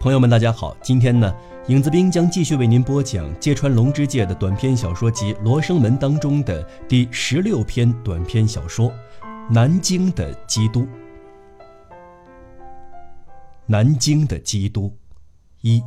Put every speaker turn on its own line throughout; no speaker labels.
朋友们，大家好！今天呢，影子兵将继续为您播讲芥川龙之介的短篇小说集《罗生门》当中的第十六篇短篇小说《南京的基督》。南京的基督，一。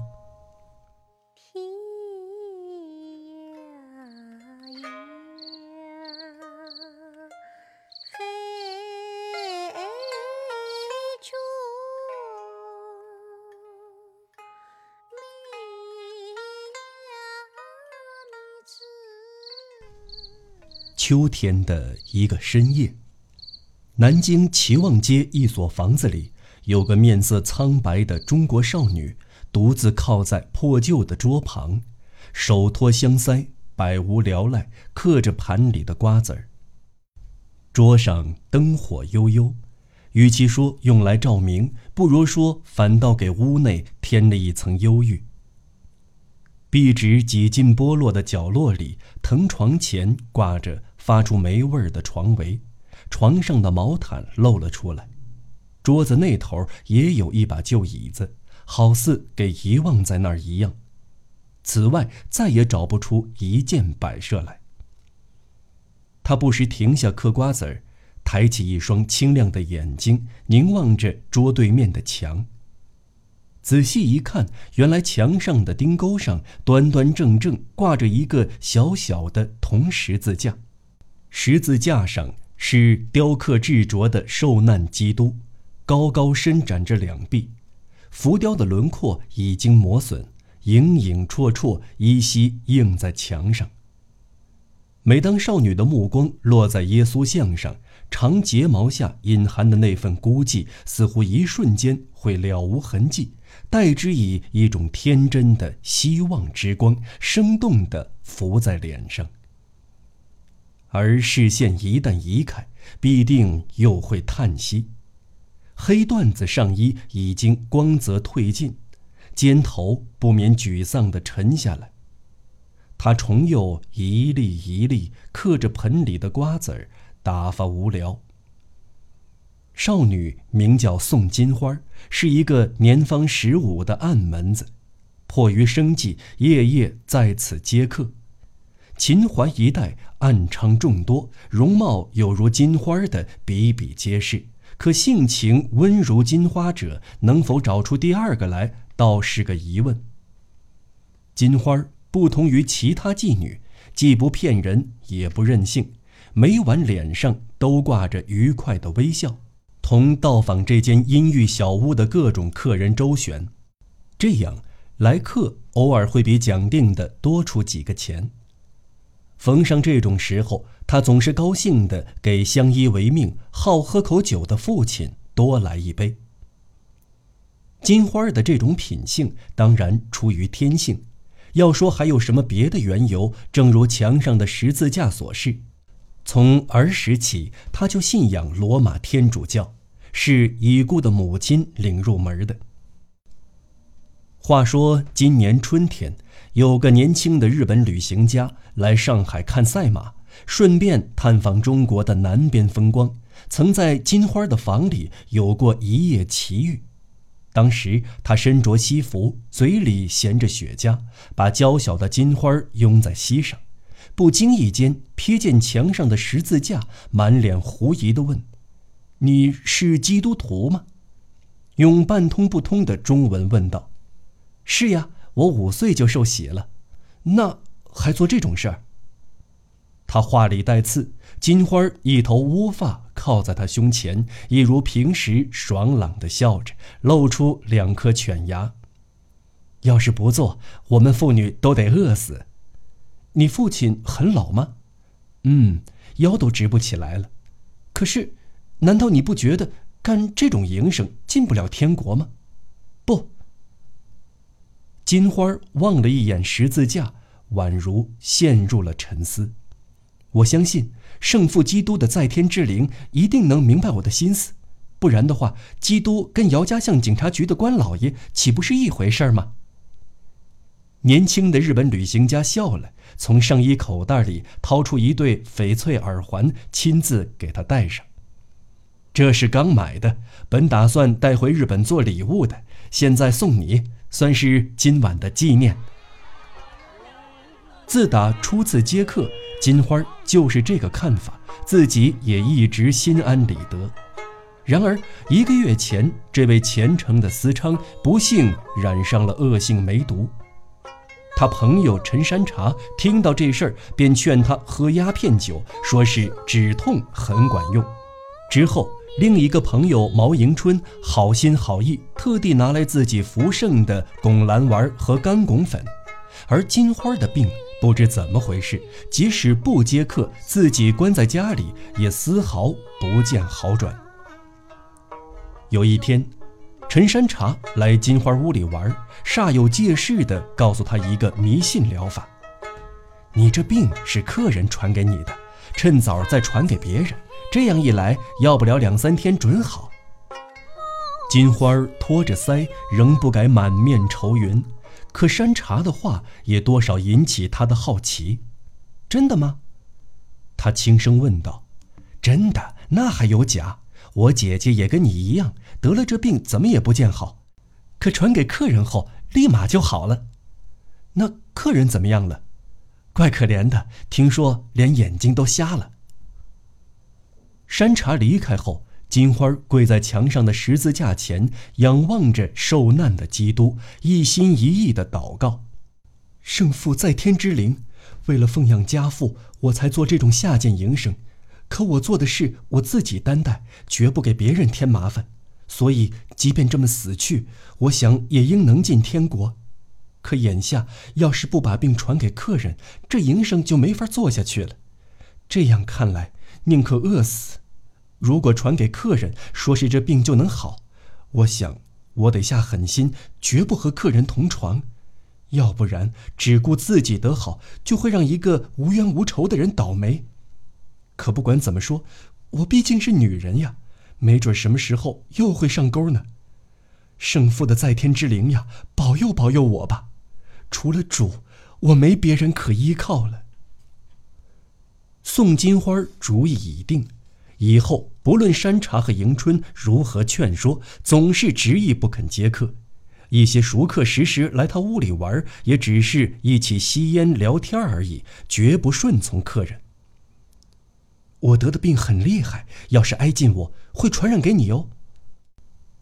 秋天的一个深夜，南京齐望街一所房子里，有个面色苍白的中国少女，独自靠在破旧的桌旁，手托香腮，百无聊赖，嗑着盘里的瓜子儿。桌上灯火悠悠，与其说用来照明，不如说反倒给屋内添了一层忧郁。壁纸几近剥落的角落里，藤床前挂着发出霉味儿的床围，床上的毛毯露了出来。桌子那头也有一把旧椅子，好似给遗忘在那儿一样。此外，再也找不出一件摆设来。他不时停下嗑瓜子儿，抬起一双清亮的眼睛，凝望着桌对面的墙。仔细一看，原来墙上的钉钩上端端正正挂着一个小小的铜十字架，十字架上是雕刻制着的受难基督，高高伸展着两臂，浮雕的轮廓已经磨损，影影绰绰，依稀映在墙上。每当少女的目光落在耶稣像上，长睫毛下隐含的那份孤寂，似乎一瞬间会了无痕迹。代之以一种天真的希望之光，生动地浮在脸上。而视线一旦移开，必定又会叹息。黑缎子上衣已经光泽褪尽，肩头不免沮丧地沉下来。他重又一粒一粒嗑着盆里的瓜子儿，打发无聊。少女名叫宋金花，是一个年方十五的暗门子，迫于生计，夜夜在此接客。秦淮一带暗娼众多，容貌有如金花的比比皆是，可性情温如金花者，能否找出第二个来，倒是个疑问。金花不同于其他妓女，既不骗人，也不任性，每晚脸上都挂着愉快的微笑。同到访这间阴郁小屋的各种客人周旋，这样来客偶尔会比讲定的多出几个钱。逢上这种时候，他总是高兴地给相依为命、好喝口酒的父亲多来一杯。金花的这种品性当然出于天性，要说还有什么别的缘由，正如墙上的十字架所示，从儿时起他就信仰罗马天主教。是已故的母亲领入门的。话说今年春天，有个年轻的日本旅行家来上海看赛马，顺便探访中国的南边风光，曾在金花的房里有过一夜奇遇。当时他身着西服，嘴里衔着雪茄，把娇小的金花拥在膝上，不经意间瞥见墙上的十字架，满脸狐疑地问。你是基督徒吗？用半通不通的中文问道：“是呀，我五岁就受洗了。那还做这种事儿？”他话里带刺，金花一头乌发靠在他胸前，一如平时爽朗的笑着，露出两颗犬牙。要是不做，我们妇女都得饿死。你父亲很老吗？嗯，腰都直不起来了。可是。难道你不觉得干这种营生进不了天国吗？不。金花望了一眼十字架，宛如陷入了沉思。我相信圣父基督的在天之灵一定能明白我的心思，不然的话，基督跟姚家巷警察局的官老爷岂不是一回事吗？年轻的日本旅行家笑了，从上衣口袋里掏出一对翡翠耳环，亲自给他戴上。这是刚买的，本打算带回日本做礼物的，现在送你，算是今晚的纪念。”自打初次接客，金花就是这个看法，自己也一直心安理得。然而一个月前，这位虔诚的司昌不幸染上了恶性梅毒。他朋友陈山茶听到这事儿，便劝他喝鸦片酒，说是止痛很管用。之后，另一个朋友毛迎春好心好意，特地拿来自己服剩的拱蓝丸和干拱粉。而金花的病不知怎么回事，即使不接客，自己关在家里，也丝毫不见好转。有一天，陈山茶来金花屋里玩，煞有介事地告诉他一个迷信疗法：“你这病是客人传给你的，趁早再传给别人，这样一来，要不了两三天准好。”金花儿托着腮，仍不改满面愁云。可山茶的话也多少引起他的好奇：“真的吗？”他轻声问道：“真的？那还有假？”我姐姐也跟你一样得了这病，怎么也不见好，可传给客人后立马就好了。那客人怎么样了？怪可怜的，听说连眼睛都瞎了。山茶离开后，金花跪在墙上的十字架前，仰望着受难的基督，一心一意的祷告：“圣父在天之灵，为了奉养家父，我才做这种下贱营生。”可我做的事我自己担待，绝不给别人添麻烦。所以，即便这么死去，我想也应能进天国。可眼下，要是不把病传给客人，这营生就没法做下去了。这样看来，宁可饿死。如果传给客人，说是这病就能好，我想我得下狠心，绝不和客人同床。要不然，只顾自己得好，就会让一个无冤无仇的人倒霉。可不管怎么说，我毕竟是女人呀，没准什么时候又会上钩呢。圣父的在天之灵呀，保佑保佑我吧！除了主，我没别人可依靠了。宋金花主意已定，以后不论山茶和迎春如何劝说，总是执意不肯接客。一些熟客时时来他屋里玩，也只是一起吸烟聊天而已，绝不顺从客人。我得的病很厉害，要是挨近我，会传染给你哦。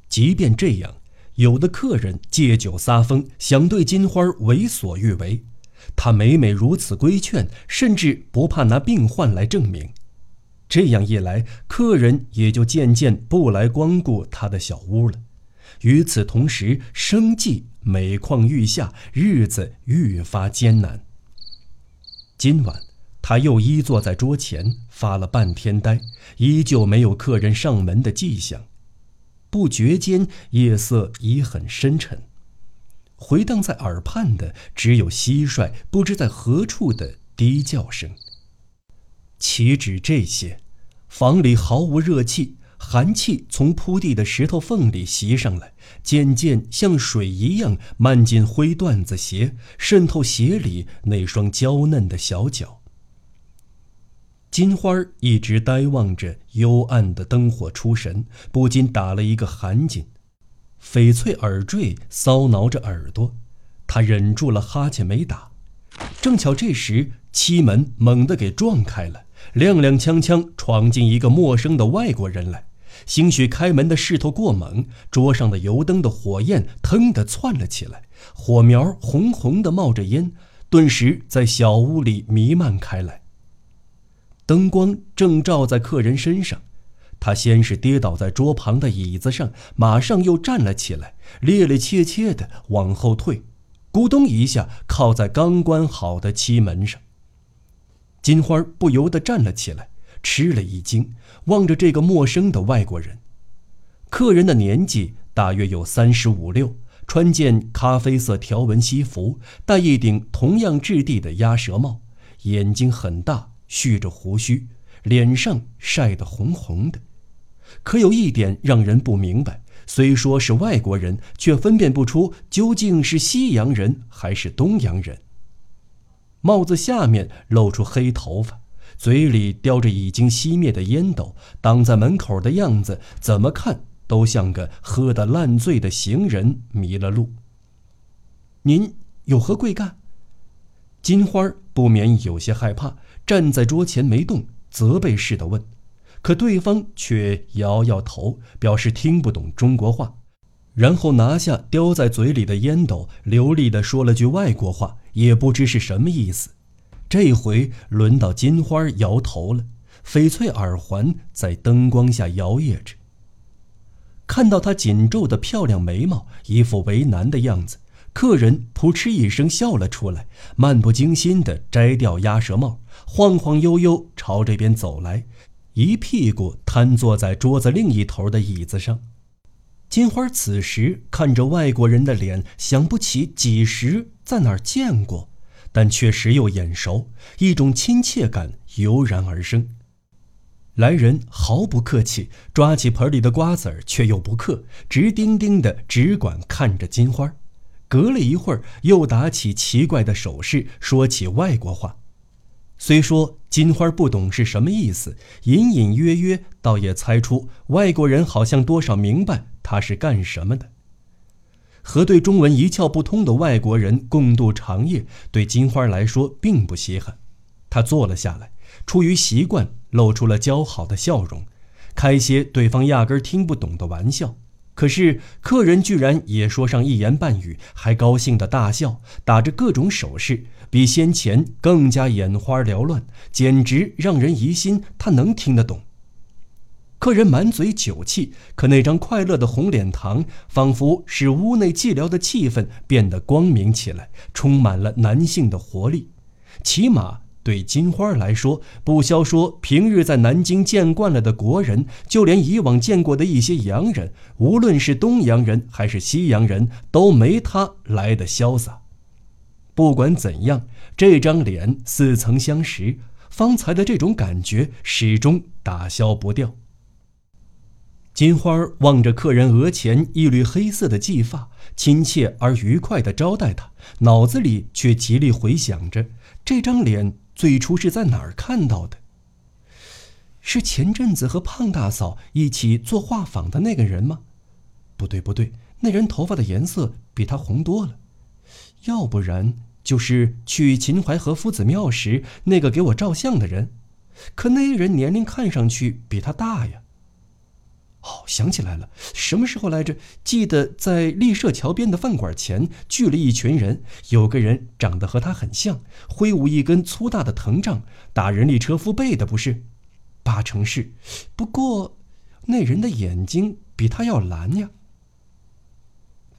即便这样，有的客人借酒撒疯，想对金花为所欲为，他每每如此规劝，甚至不怕拿病患来证明。这样一来，客人也就渐渐不来光顾他的小屋了。与此同时，生计每况愈下，日子愈发艰难。今晚。他又依坐在桌前发了半天呆，依旧没有客人上门的迹象。不觉间，夜色已很深沉，回荡在耳畔的只有蟋蟀不知在何处的低叫声。岂止这些，房里毫无热气，寒气从铺地的石头缝里袭上来，渐渐像水一样漫进灰缎子鞋，渗透鞋里那双娇嫩的小脚。金花一直呆望着幽暗的灯火出神，不禁打了一个寒噤，翡翠耳坠搔挠着耳朵，她忍住了哈欠没打。正巧这时，漆门猛地给撞开了，踉踉跄跄闯进一个陌生的外国人来。兴许开门的势头过猛，桌上的油灯的火焰腾地窜了起来，火苗红红的冒着烟，顿时在小屋里弥漫开来。灯光正照在客人身上，他先是跌倒在桌旁的椅子上，马上又站了起来，趔趔趄趄地往后退，咕咚一下靠在刚关好的漆门上。金花不由得站了起来，吃了一惊，望着这个陌生的外国人。客人的年纪大约有三十五六，穿件咖啡色条纹西服，戴一顶同样质地的鸭舌帽，眼睛很大。蓄着胡须，脸上晒得红红的，可有一点让人不明白：虽说是外国人，却分辨不出究竟是西洋人还是东洋人。帽子下面露出黑头发，嘴里叼着已经熄灭的烟斗，挡在门口的样子，怎么看都像个喝得烂醉的行人迷了路。您有何贵干？金花不免有些害怕，站在桌前没动，责备似的问。可对方却摇摇头，表示听不懂中国话，然后拿下叼在嘴里的烟斗，流利地说了句外国话，也不知是什么意思。这回轮到金花摇头了，翡翠耳环在灯光下摇曳着。看到她紧皱的漂亮眉毛，一副为难的样子，客人扑哧一声笑了出来，漫不经心地摘掉鸭舌帽，晃晃悠悠朝这边走来。一屁股瘫坐在桌子另一头的椅子上，金花此时看着外国人的脸，想不起几时在哪儿见过，但确实又眼熟，一种亲切感油然而生。来人毫不客气，抓起盆里的瓜子儿，却又不嗑，直盯盯的只管看着金花。隔了一会儿，又打起奇怪的手势，说起外国话。虽说金花不懂是什么意思，隐隐约约倒也猜出外国人好像多少明白他是干什么的。和对中文一窍不通的外国人共度长夜，对金花来说并不稀罕。他坐了下来，出于习惯，露出了姣好的笑容，开些对方压根听不懂的玩笑。可是客人居然也说上一言半语，还高兴的大笑，打着各种手势。比先前更加眼花缭乱，简直让人疑心他能听得懂。客人满嘴酒气，可那张快乐的红脸膛，仿佛使屋内寂寥的气氛变得光明起来，充满了男性的活力。起码对金花来说，不消说平日在南京见惯了的国人，就连以往见过的一些洋人，无论是东洋人还是西洋人，都没他来的潇洒。不管怎样，这张脸似曾相识，方才的这种感觉始终打消不掉。金花望着客人额前一缕黑色的髻发，亲切而愉快地招待他，脑子里却极力回想着这张脸最初是在哪儿看到的。是前阵子和胖大嫂一起做画坊的那个人吗？不对，不对，那人头发的颜色比他红多了，要不然。就是去秦淮河夫子庙时那个给我照相的人，可那人年龄看上去比他大呀。哦，想起来了，什么时候来着？记得在立社桥边的饭馆前聚了一群人，有个人长得和他很像，挥舞一根粗大的藤杖，打人力车夫背的不是？八成是。不过，那人的眼睛比他要蓝呀。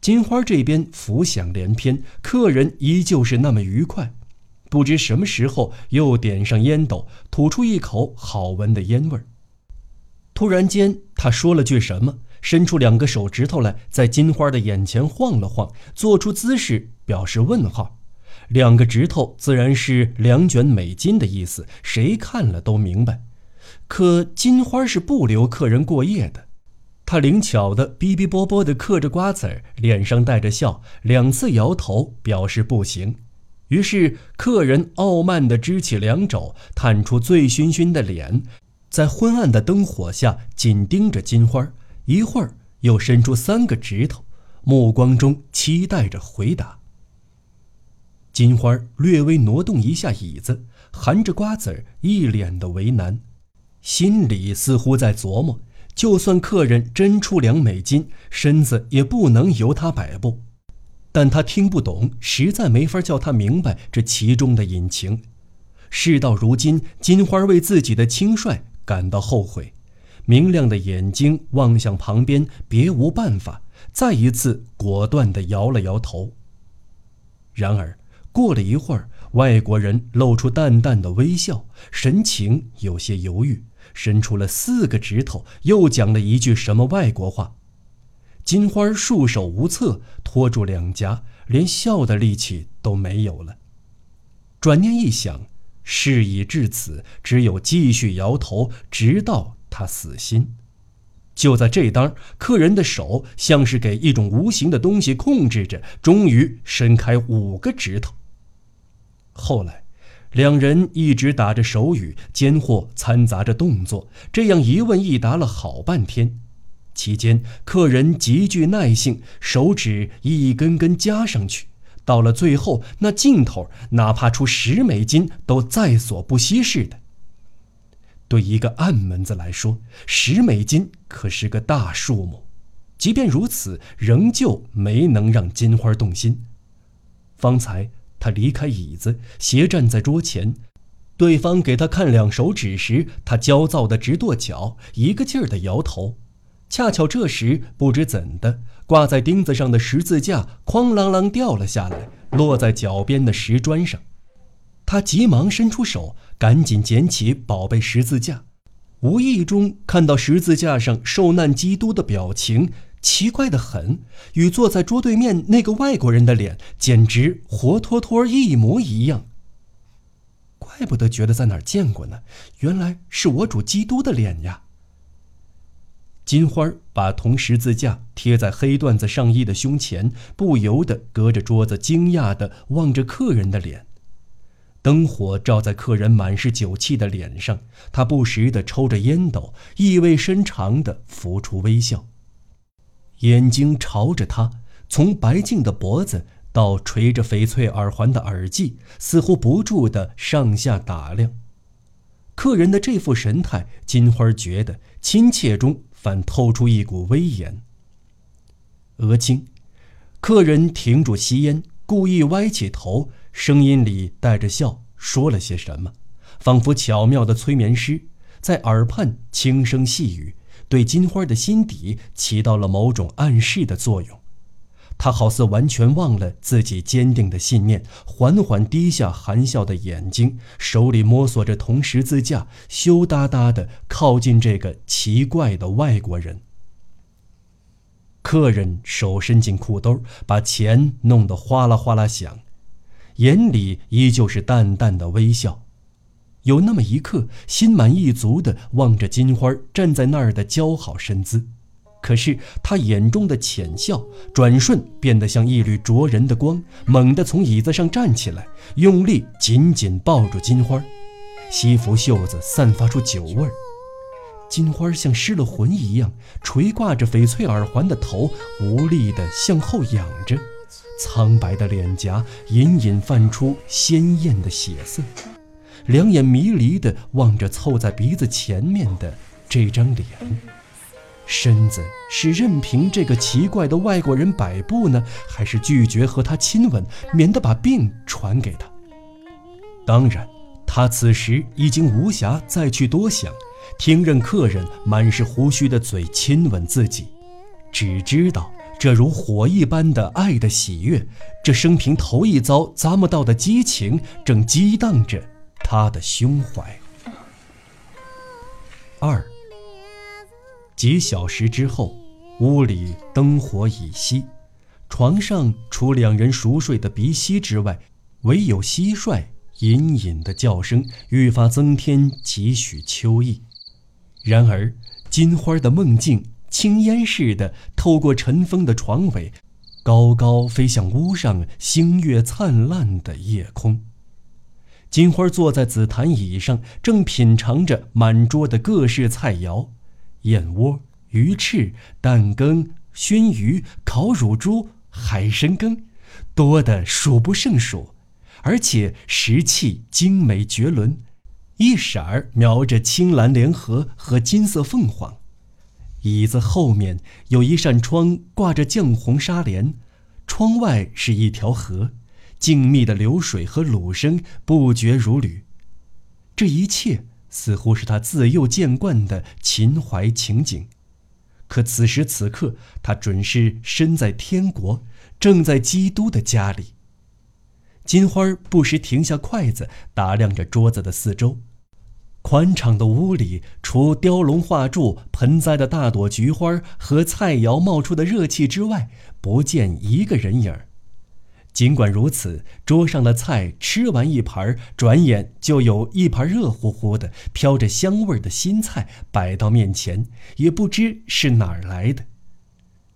金花这边浮想联翩，客人依旧是那么愉快，不知什么时候又点上烟斗，吐出一口好闻的烟味儿。突然间，他说了句什么，伸出两个手指头来，在金花的眼前晃了晃，做出姿势表示问号。两个指头自然是两卷美金的意思，谁看了都明白。可金花是不留客人过夜的。他灵巧的逼逼啵啵的嗑着瓜子儿，脸上带着笑，两次摇头表示不行。于是客人傲慢地支起两肘，探出醉醺醺的脸，在昏暗的灯火下紧盯着金花，一会儿又伸出三个指头，目光中期待着回答。金花略微挪动一下椅子，含着瓜子儿，一脸的为难，心里似乎在琢磨。就算客人真出两美金，身子也不能由他摆布。但他听不懂，实在没法叫他明白这其中的隐情。事到如今，金花为自己的轻率感到后悔，明亮的眼睛望向旁边，别无办法，再一次果断地摇了摇头。然而，过了一会儿，外国人露出淡淡的微笑，神情有些犹豫。伸出了四个指头，又讲了一句什么外国话。金花束手无策，托住两颊，连笑的力气都没有了。转念一想，事已至此，只有继续摇头，直到他死心。就在这当，客人的手像是给一种无形的东西控制着，终于伸开五个指头。后来。两人一直打着手语，间或掺杂着动作，这样一问一答了好半天。期间，客人极具耐性，手指一根根加上去，到了最后，那劲头哪怕出十美金都在所不惜似的。对一个暗门子来说，十美金可是个大数目。即便如此，仍旧没能让金花动心。方才他离开椅子，斜站在桌前，对方给他看两手指时，他焦躁的直跺脚，一个劲儿的摇头。恰巧这时，不知怎的，挂在钉子上的十字架哐啷啷掉了下来，落在脚边的石砖上。他急忙伸出手，赶紧捡起宝贝十字架，无意中看到十字架上受难基督的表情。奇怪的很，与坐在桌对面那个外国人的脸简直活脱脱一模一样。怪不得觉得在哪儿见过呢，原来是我主基督的脸呀。金花把铜十字架贴在黑缎子上衣的胸前，不由得隔着桌子惊讶地望着客人的脸。灯火照在客人满是酒气的脸上，他不时地抽着烟斗，意味深长地浮出微笑。眼睛朝着他，从白净的脖子到垂着翡翠耳环的耳际，似乎不住地上下打量。客人的这副神态，金花觉得亲切中反透出一股威严。额青，客人停住吸烟，故意歪起头，声音里带着笑，说了些什么，仿佛巧妙的催眠师在耳畔轻声细语。对金花的心底起到了某种暗示的作用，他好似完全忘了自己坚定的信念，缓缓低下含笑的眼睛，手里摸索着铜十字架，羞答答地靠近这个奇怪的外国人。客人手伸进裤兜，把钱弄得哗啦哗啦响，眼里依旧是淡淡的微笑。有那么一刻，心满意足地望着金花站在那儿的姣好身姿，可是他眼中的浅笑转瞬变得像一缕灼人的光，猛地从椅子上站起来，用力紧紧抱住金花，西服袖子散发出酒味儿。金花像失了魂一样垂挂着翡翠耳环的头，无力地向后仰着，苍白的脸颊隐隐泛出鲜艳的血色。两眼迷离地望着凑在鼻子前面的这张脸，身子是任凭这个奇怪的外国人摆布呢，还是拒绝和他亲吻，免得把病传给他？当然，他此时已经无暇再去多想，听任客人满是胡须的嘴亲吻自己，只知道这如火一般的爱的喜悦，这生平头一遭咂摸到的激情，正激荡着。他的胸怀。二几小时之后，屋里灯火已熄，床上除两人熟睡的鼻息之外，唯有蟋蟀隐隐的叫声，愈发增添几许秋意。然而，金花的梦境青烟似的透过尘封的床尾，高高飞向屋上星月灿烂的夜空。金花坐在紫檀椅上，正品尝着满桌的各式菜肴：燕窝、鱼翅、蛋羹、熏鱼、烤乳猪、海参羹，多得数不胜数，而且食器精美绝伦，一色儿描着青蓝莲荷和金色凤凰。椅子后面有一扇窗，挂着绛红纱帘，窗外是一条河。静谧的流水和芦声不绝如缕，这一切似乎是他自幼见惯的秦淮情景。可此时此刻，他准是身在天国，正在基督的家里。金花不时停下筷子，打量着桌子的四周。宽敞的屋里，除雕龙画柱、盆栽的大朵菊花和菜肴冒出的热气之外，不见一个人影儿。尽管如此，桌上的菜吃完一盘，转眼就有一盘热乎乎的、飘着香味的新菜摆到面前，也不知是哪儿来的。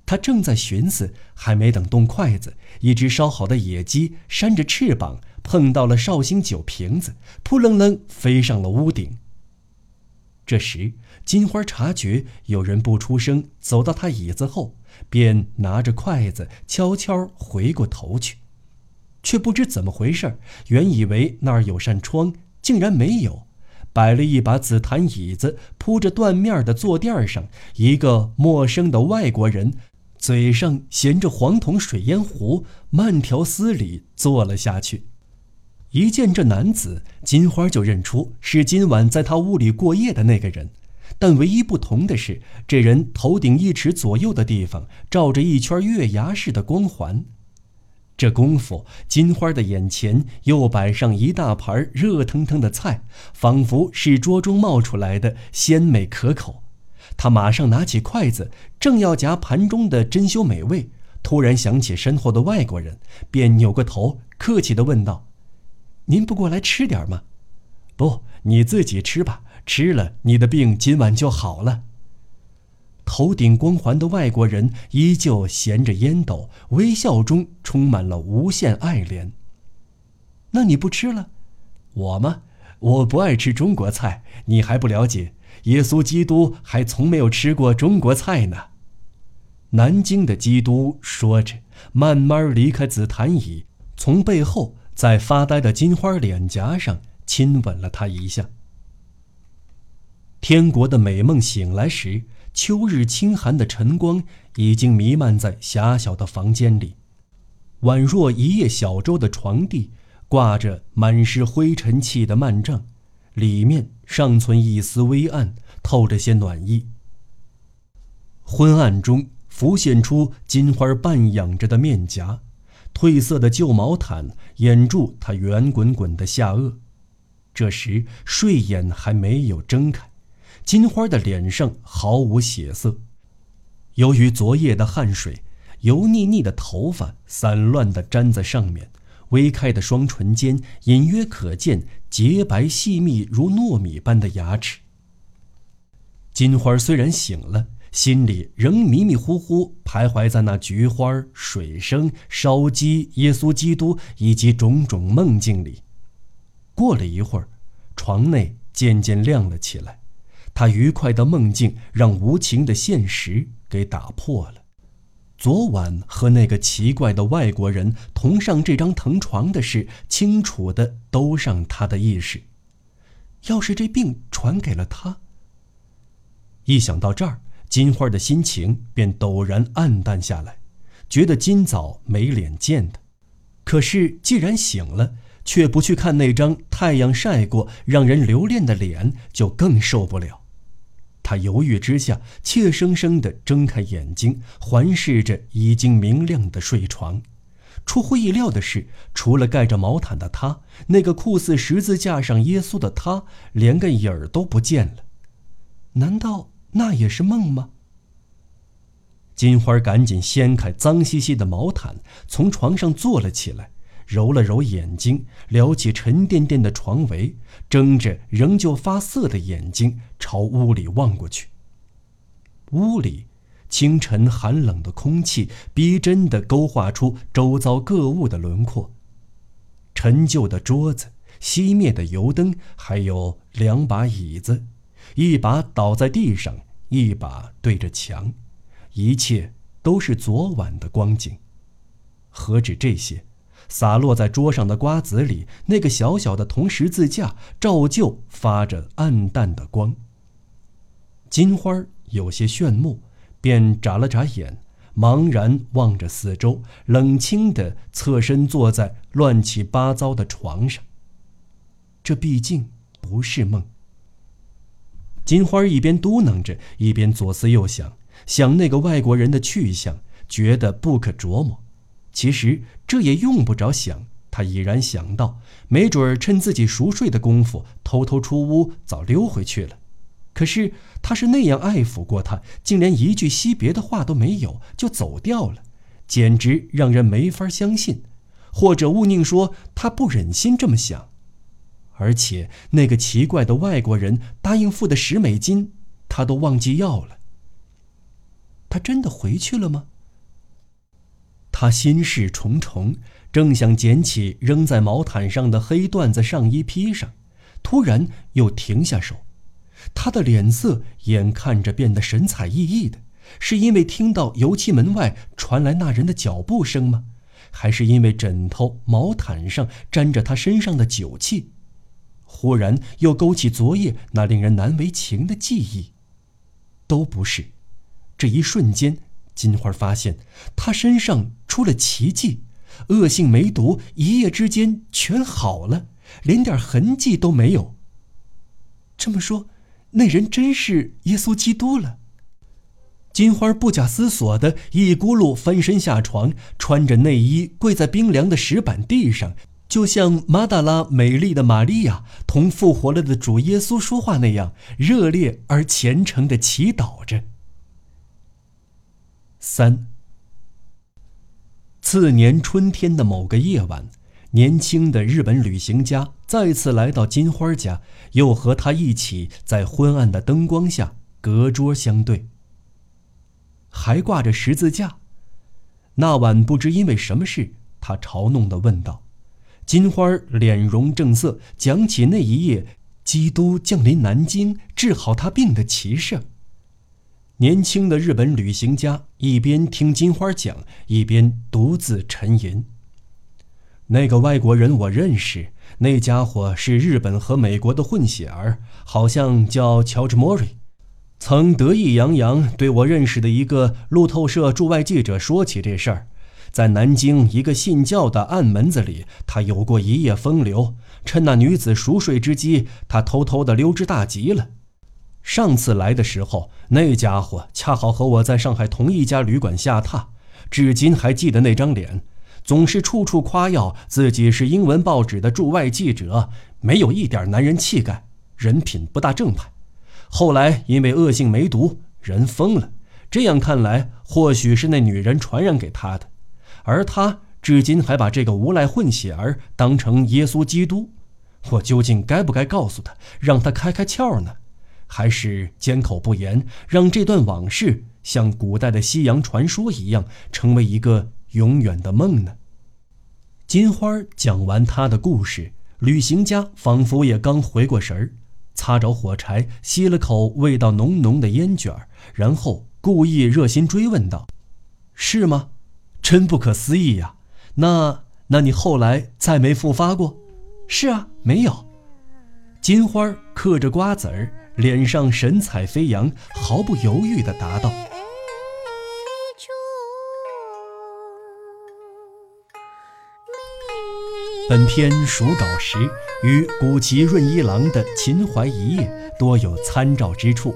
他正在寻思，还没等动筷子，一只烧好的野鸡扇着翅膀碰到了绍兴酒瓶子，扑棱棱飞上了屋顶。这时，金花察觉有人不出声，走到他椅子后，便拿着筷子悄悄回过头去，却不知怎么回事原以为那儿有扇窗，竟然没有，摆了一把紫檀椅子，铺着缎面的坐垫上，一个陌生的外国人，嘴上衔着黄铜水烟壶，慢条斯理坐了下去。一见这男子，金花就认出是今晚在他屋里过夜的那个人，但唯一不同的是，这人头顶一尺左右的地方罩着一圈月牙似的光环。这功夫，金花的眼前又摆上一大盘热腾腾的菜，仿佛是桌中冒出来的，鲜美可口。他马上拿起筷子，正要夹盘中的珍馐美味，突然想起身后的外国人，便扭过头，客气地问道。您不过来吃点吗？不，你自己吃吧。吃了，你的病今晚就好了。头顶光环的外国人依旧衔着烟斗，微笑中充满了无限爱怜。那你不吃了？我吗？我不爱吃中国菜。你还不了解，耶稣基督还从没有吃过中国菜呢。南京的基督说着，慢慢离开紫檀椅，从背后。在发呆的金花脸颊上亲吻了他一下。天国的美梦醒来时，秋日清寒的晨光已经弥漫在狭小的房间里，宛若一叶小舟的床地挂着满是灰尘气的幔帐，里面尚存一丝微暗，透着些暖意。昏暗中浮现出金花半仰着的面颊。褪色的旧毛毯掩住他圆滚滚的下颚，这时睡眼还没有睁开，金花的脸上毫无血色，由于昨夜的汗水，油腻腻的头发散乱地粘在上面，微开的双唇间隐约可见洁白细密如糯米般的牙齿。金花虽然醒了。心里仍迷迷糊糊徘徊在那菊花、水声、烧鸡、耶稣基督以及种种梦境里。过了一会儿，床内渐渐亮了起来。他愉快的梦境让无情的现实给打破了。昨晚和那个奇怪的外国人同上这张藤床的事，清楚的都上他的意识。要是这病传给了他，一想到这儿。金花的心情便陡然暗淡下来，觉得今早没脸见他。可是既然醒了，却不去看那张太阳晒过、让人留恋的脸，就更受不了。他犹豫之下，怯生生地睁开眼睛，环视着已经明亮的睡床。出乎意料的是，除了盖着毛毯的他，那个酷似十字架上耶稣的他，连个影儿都不见了。难道？那也是梦吗？金花赶紧掀开脏兮兮的毛毯，从床上坐了起来，揉了揉眼睛，撩起沉甸甸的床围，睁着仍旧发涩的眼睛朝屋里望过去。屋里，清晨寒冷的空气逼真地勾画出周遭各物的轮廓：陈旧的桌子、熄灭的油灯，还有两把椅子。一把倒在地上，一把对着墙，一切都是昨晚的光景。何止这些，洒落在桌上的瓜子里，那个小小的铜十字架照旧发着暗淡的光。金花有些炫目，便眨了眨眼，茫然望着四周，冷清地侧身坐在乱七八糟的床上。这毕竟不是梦。金花一边嘟囔着，一边左思右想，想那个外国人的去向，觉得不可琢磨。其实这也用不着想，他已然想到，没准儿趁自己熟睡的功夫，偷偷出屋，早溜回去了。可是他是那样爱抚过他，竟连一句惜别的话都没有，就走掉了，简直让人没法相信。或者勿宁说，他不忍心这么想。而且那个奇怪的外国人答应付的十美金，他都忘记要了。他真的回去了吗？他心事重重，正想捡起扔在毛毯上的黑缎子上衣披上，突然又停下手。他的脸色眼看着变得神采奕奕的，是因为听到油漆门外传来那人的脚步声吗？还是因为枕头、毛毯上沾着他身上的酒气？忽然又勾起昨夜那令人难为情的记忆。都不是。这一瞬间，金花发现他身上出了奇迹，恶性梅毒一夜之间全好了，连点痕迹都没有。这么说，那人真是耶稣基督了。金花不假思索的一咕噜翻身下床，穿着内衣跪在冰凉的石板地上，就像马达拉美丽的玛利亚同复活了的主耶稣说话那样，热烈而虔诚的祈祷着。三。次年春天的某个夜晚，年轻的日本旅行家再次来到金花家，又和他一起在昏暗的灯光下隔桌相对。还挂着十字架。那晚不知因为什么事，他嘲弄地问道：“金花脸容正色，讲起那一夜基督降临南京治好他病的奇事。”年轻的日本旅行家一边听金花讲，一边独自沉吟。那个外国人我认识，那家伙是日本和美国的混血儿，好像叫乔治·莫瑞。曾得意洋洋对我认识的一个路透社驻外记者说起这事儿，在南京一个信教的暗门子里，他有过一夜风流。趁那女子熟睡之机，他偷偷的溜之大吉了。上次来的时候，那家伙恰好和我在上海同一家旅馆下榻，至今还记得那张脸，总是处处夸耀自己是英文报纸的驻外记者，没有一点男人气概，人品不大正派。后来因为恶性梅毒，人疯了。这样看来，或许是那女人传染给他的，而他至今还把这个无赖混血儿当成耶稣基督。我究竟该不该告诉他，让他开开窍呢？还是缄口不言，让这段往事像古代的西洋传说一样，成为一个永远的梦呢？金花讲完他的故事，旅行家仿佛也刚回过神儿。擦着火柴，吸了口味道浓浓的烟卷然后故意热心追问道：“是吗？真不可思议呀！那……那你后来再没复发过？”“是啊，没有。”金花嗑着瓜子儿，脸上神采飞扬，毫不犹豫地答道。本篇属稿时与古籍润一郎的《秦淮一夜》多有参照之处，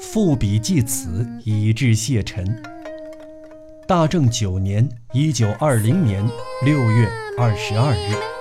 附笔记此，以致谢忱。大正九年（一九二零年）六月二十二日。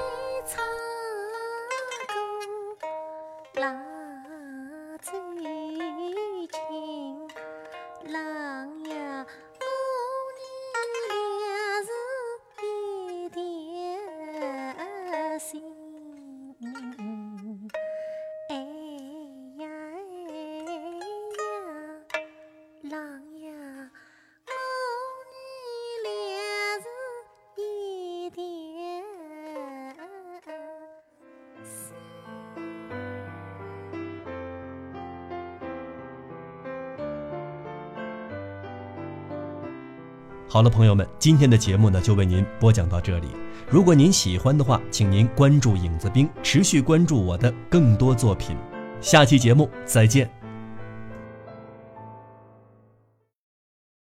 好了，朋友们，今天的节目呢就为您播讲到这里。如果您喜欢的话，请您关注影子兵，持续关注我的更多作品。下期节目再见。